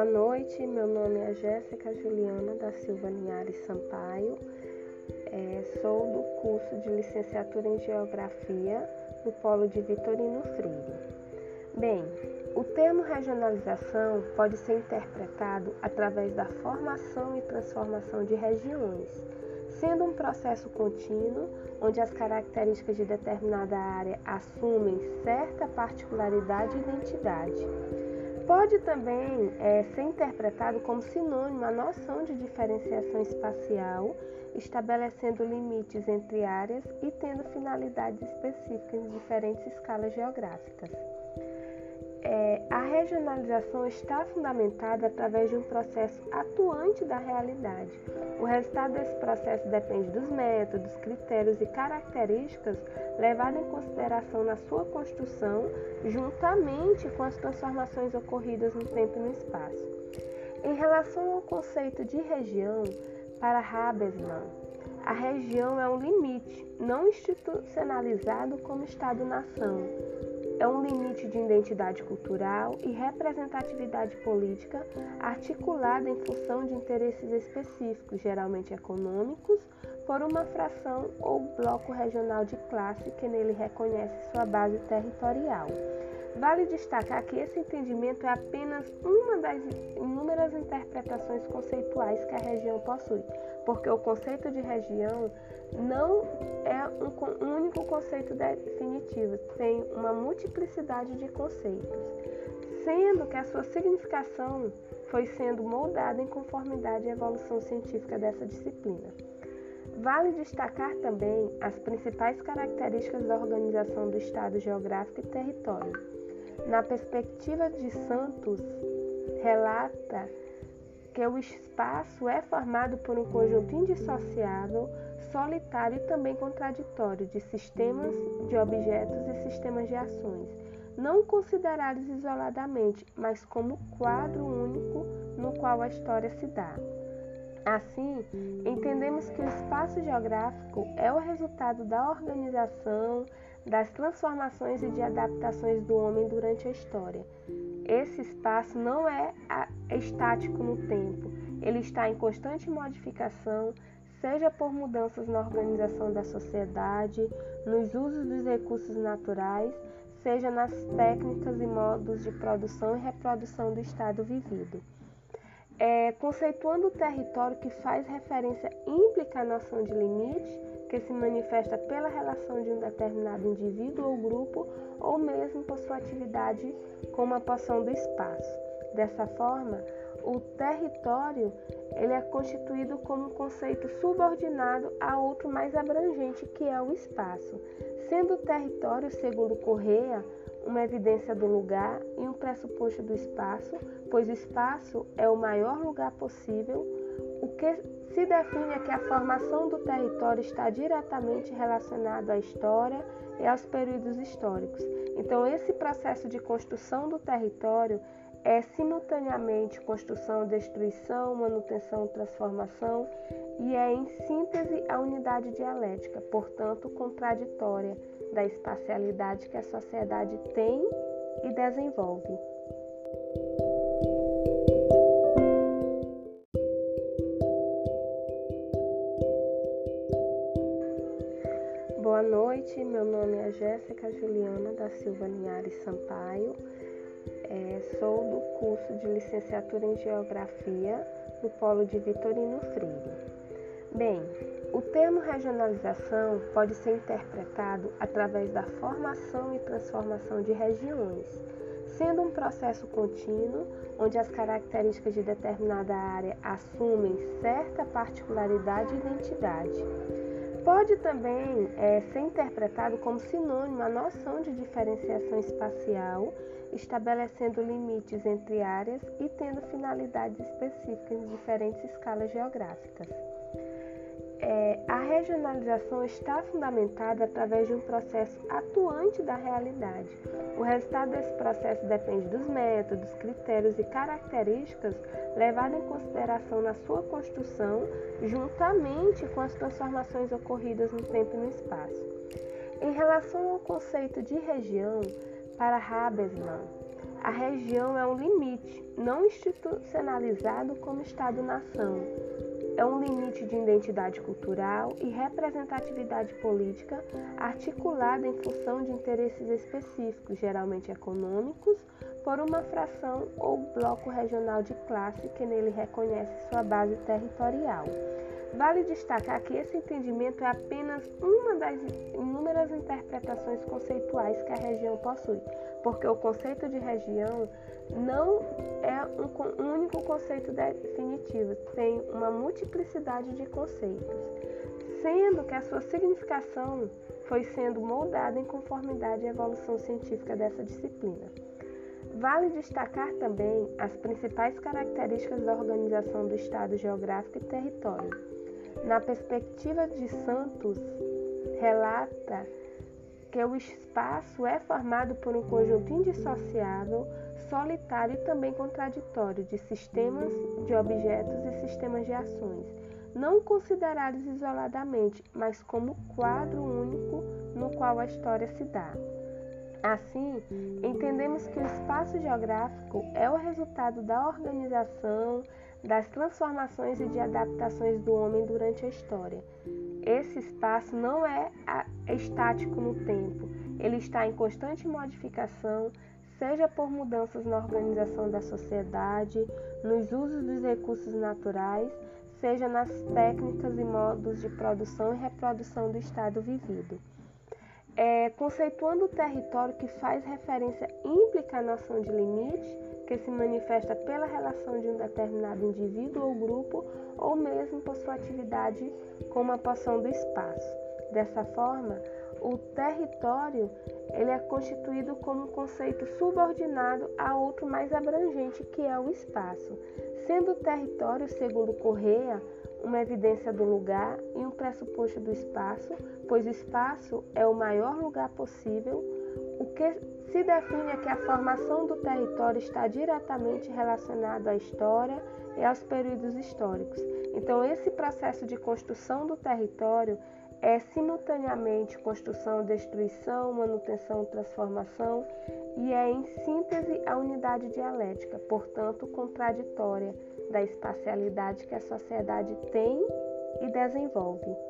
Boa noite, meu nome é Jéssica Juliana da Silva Linhares Sampaio, é, sou do curso de licenciatura em Geografia no Polo de Vitorino Freire. Bem, o termo regionalização pode ser interpretado através da formação e transformação de regiões, sendo um processo contínuo onde as características de determinada área assumem certa particularidade e identidade. Pode também é, ser interpretado como sinônimo a noção de diferenciação espacial, estabelecendo limites entre áreas e tendo finalidades específicas em diferentes escalas geográficas. É, a regionalização está fundamentada através de um processo atuante da realidade. O resultado desse processo depende dos métodos, critérios e características levados em consideração na sua construção, juntamente com as transformações ocorridas no tempo e no espaço. Em relação ao conceito de região, para Habesman, a região é um limite não institucionalizado como Estado-nação é um limite de identidade cultural e representatividade política articulada em função de interesses específicos, geralmente econômicos, por uma fração ou bloco regional de classe que nele reconhece sua base territorial. Vale destacar que esse entendimento é apenas uma das inúmeras interpretações conceituais que a região possui, porque o conceito de região não é um único conceito definitivo, tem uma multiplicidade de conceitos, sendo que a sua significação foi sendo moldada em conformidade à evolução científica dessa disciplina. Vale destacar também as principais características da organização do Estado geográfico e território. Na perspectiva de Santos, relata que o espaço é formado por um conjunto indissociável solitário e também contraditório de sistemas de objetos e sistemas de ações, não considerados isoladamente, mas como quadro único no qual a história se dá. Assim, entendemos que o espaço geográfico é o resultado da organização, das transformações e de adaptações do homem durante a história. Esse espaço não é estático no tempo, ele está em constante modificação, seja por mudanças na organização da sociedade, nos usos dos recursos naturais, seja nas técnicas e modos de produção e reprodução do estado vivido. É, conceituando o território que faz referência implica a noção de limite, que se manifesta pela relação de um determinado indivíduo ou grupo, ou mesmo por sua atividade como a porção do espaço. Dessa forma, o território ele é constituído como um conceito subordinado a outro mais abrangente, que é o espaço, sendo o território, segundo Correia, uma evidência do lugar e um pressuposto do espaço, pois o espaço é o maior lugar possível. O que se define que a formação do território está diretamente relacionado à história e aos períodos históricos. Então, esse processo de construção do território é simultaneamente construção, destruição, manutenção, transformação e é em síntese a unidade dialética, portanto contraditória da espacialidade que a sociedade tem e desenvolve. Boa noite, meu nome é Jéssica Juliana da Silva Linhares Sampaio é, sou do curso de licenciatura em Geografia no Polo de Vitorino Freire. Bem, o termo regionalização pode ser interpretado através da formação e transformação de regiões, sendo um processo contínuo onde as características de determinada área assumem certa particularidade e identidade. Pode também é, ser interpretado como sinônimo a noção de diferenciação espacial estabelecendo limites entre áreas e tendo finalidades específicas em diferentes escalas geográficas. É, a regionalização está fundamentada através de um processo atuante da realidade. O resultado desse processo depende dos métodos, critérios e características levados em consideração na sua construção, juntamente com as transformações ocorridas no tempo e no espaço. Em relação ao conceito de região, para Habesman, A região é um limite não institucionalizado como Estado-nação. É um limite de identidade cultural e representatividade política articulada em função de interesses específicos, geralmente econômicos, por uma fração ou bloco regional de classe que nele reconhece sua base territorial. Vale destacar que esse entendimento é apenas uma das inúmeras interpretações conceituais que a região possui, porque o conceito de região não é um único conceito definitivo, tem uma multiplicidade de conceitos, sendo que a sua significação foi sendo moldada em conformidade à evolução científica dessa disciplina. Vale destacar também as principais características da organização do Estado geográfico e território. Na perspectiva de Santos, relata que o espaço é formado por um conjunto indissociável, solitário e também contraditório de sistemas de objetos e sistemas de ações, não considerados isoladamente, mas como quadro único no qual a história se dá. Assim, entendemos que o espaço geográfico é o resultado da organização, das transformações e de adaptações do homem durante a história. Esse espaço não é estático no tempo, ele está em constante modificação, seja por mudanças na organização da sociedade, nos usos dos recursos naturais, seja nas técnicas e modos de produção e reprodução do estado vivido é, conceituando o território que faz referência implica a noção de limite, que se manifesta pela relação de um determinado indivíduo ou grupo, ou mesmo por sua atividade como a porção do espaço. Dessa forma, o território ele é constituído como um conceito subordinado a outro mais abrangente, que é o espaço, sendo o território, segundo Correa, uma evidência do lugar e um pressuposto do espaço, pois o espaço é o maior lugar possível. O que se define é que a formação do território está diretamente relacionado à história e aos períodos históricos. Então, esse processo de construção do território é simultaneamente construção, destruição, manutenção, transformação e é em síntese a unidade dialética, portanto contraditória da espacialidade que a sociedade tem e desenvolve.